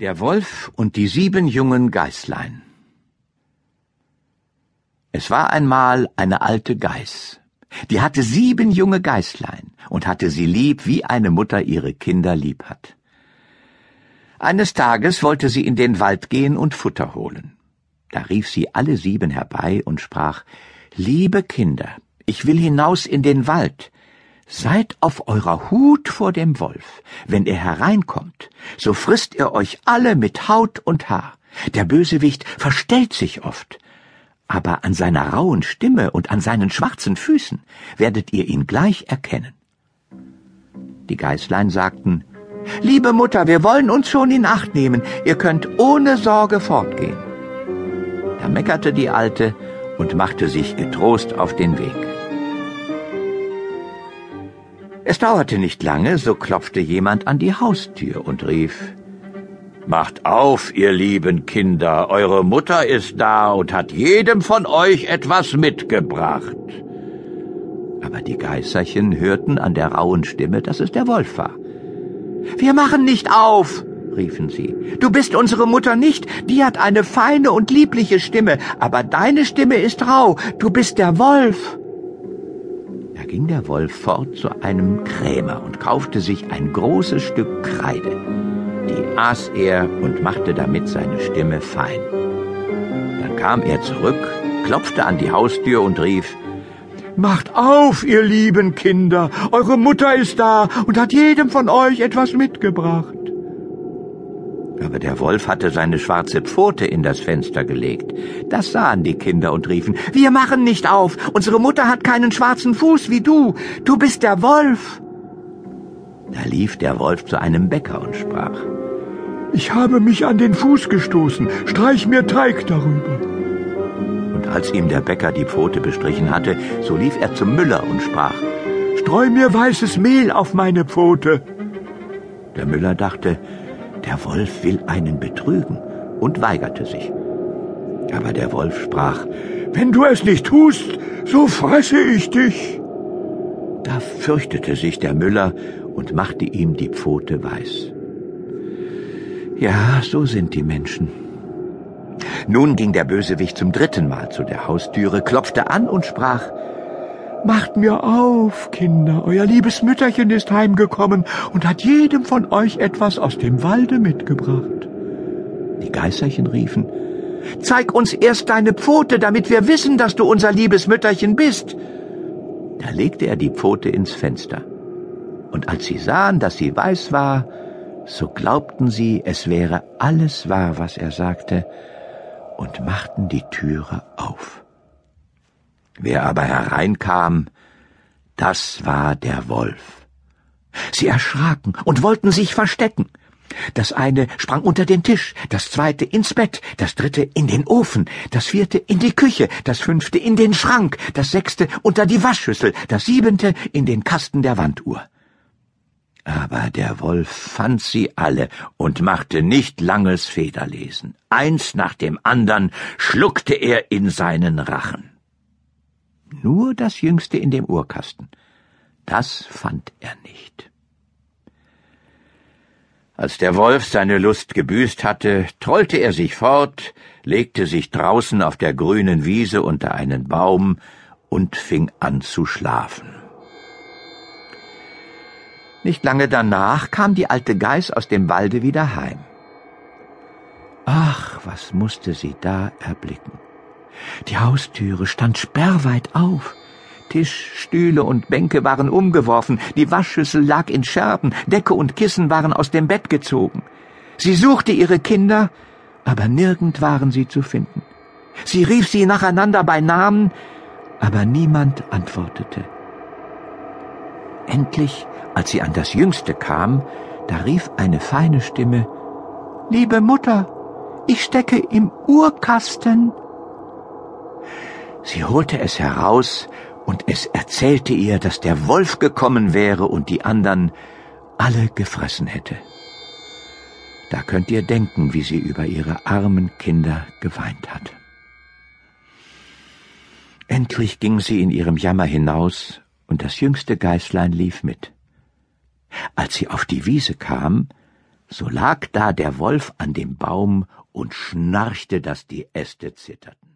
Der Wolf und die sieben jungen Geißlein Es war einmal eine alte Geiß, die hatte sieben junge Geißlein und hatte sie lieb, wie eine Mutter ihre Kinder lieb hat. Eines Tages wollte sie in den Wald gehen und Futter holen. Da rief sie alle sieben herbei und sprach Liebe Kinder, ich will hinaus in den Wald, Seid auf eurer Hut vor dem Wolf. Wenn er hereinkommt, so frisst er euch alle mit Haut und Haar. Der Bösewicht verstellt sich oft. Aber an seiner rauen Stimme und an seinen schwarzen Füßen werdet ihr ihn gleich erkennen. Die Geißlein sagten, Liebe Mutter, wir wollen uns schon in Acht nehmen, ihr könnt ohne Sorge fortgehen. Da meckerte die Alte und machte sich getrost auf den Weg. Es dauerte nicht lange, so klopfte jemand an die Haustür und rief Macht auf, ihr lieben Kinder, eure Mutter ist da und hat jedem von euch etwas mitgebracht. Aber die Geißerchen hörten an der rauen Stimme, dass es der Wolf war. Wir machen nicht auf, riefen sie. Du bist unsere Mutter nicht, die hat eine feine und liebliche Stimme, aber deine Stimme ist rau, du bist der Wolf ging der Wolf fort zu einem Krämer und kaufte sich ein großes Stück Kreide. Die aß er und machte damit seine Stimme fein. Dann kam er zurück, klopfte an die Haustür und rief, Macht auf, ihr lieben Kinder, eure Mutter ist da und hat jedem von euch etwas mitgebracht. Aber der Wolf hatte seine schwarze Pfote in das Fenster gelegt. Das sahen die Kinder und riefen, Wir machen nicht auf. Unsere Mutter hat keinen schwarzen Fuß wie du. Du bist der Wolf. Da lief der Wolf zu einem Bäcker und sprach, Ich habe mich an den Fuß gestoßen. Streich mir Teig darüber. Und als ihm der Bäcker die Pfote bestrichen hatte, so lief er zum Müller und sprach, Streu mir weißes Mehl auf meine Pfote. Der Müller dachte, der Wolf will einen betrügen und weigerte sich. Aber der Wolf sprach, Wenn du es nicht tust, so fresse ich dich. Da fürchtete sich der Müller und machte ihm die Pfote weiß. Ja, so sind die Menschen. Nun ging der Bösewicht zum dritten Mal zu der Haustüre, klopfte an und sprach, Macht mir auf, Kinder, euer liebes Mütterchen ist heimgekommen und hat jedem von euch etwas aus dem Walde mitgebracht. Die Geißerchen riefen, Zeig uns erst deine Pfote, damit wir wissen, dass du unser liebes Mütterchen bist. Da legte er die Pfote ins Fenster. Und als sie sahen, dass sie weiß war, so glaubten sie, es wäre alles wahr, was er sagte, und machten die Türe auf. Wer aber hereinkam, das war der Wolf. Sie erschraken und wollten sich verstecken. Das eine sprang unter den Tisch, das zweite ins Bett, das dritte in den Ofen, das vierte in die Küche, das fünfte in den Schrank, das sechste unter die Waschschüssel, das siebente in den Kasten der Wanduhr. Aber der Wolf fand sie alle und machte nicht langes Federlesen. Eins nach dem andern schluckte er in seinen Rachen nur das Jüngste in dem Uhrkasten. Das fand er nicht. Als der Wolf seine Lust gebüßt hatte, trollte er sich fort, legte sich draußen auf der grünen Wiese unter einen Baum und fing an zu schlafen. Nicht lange danach kam die alte Geiß aus dem Walde wieder heim. Ach, was musste sie da erblicken. Die Haustüre stand sperrweit auf. Tisch, Stühle und Bänke waren umgeworfen, die Waschschüssel lag in Scherben, Decke und Kissen waren aus dem Bett gezogen. Sie suchte ihre Kinder, aber nirgend waren sie zu finden. Sie rief sie nacheinander bei Namen, aber niemand antwortete. Endlich, als sie an das Jüngste kam, da rief eine feine Stimme Liebe Mutter, ich stecke im Uhrkasten. Sie holte es heraus, und es erzählte ihr, dass der Wolf gekommen wäre und die anderen alle gefressen hätte. Da könnt ihr denken, wie sie über ihre armen Kinder geweint hat. Endlich ging sie in ihrem Jammer hinaus, und das jüngste Geißlein lief mit. Als sie auf die Wiese kam, So lag da der Wolf an dem Baum und schnarchte, dass die Äste zitterten.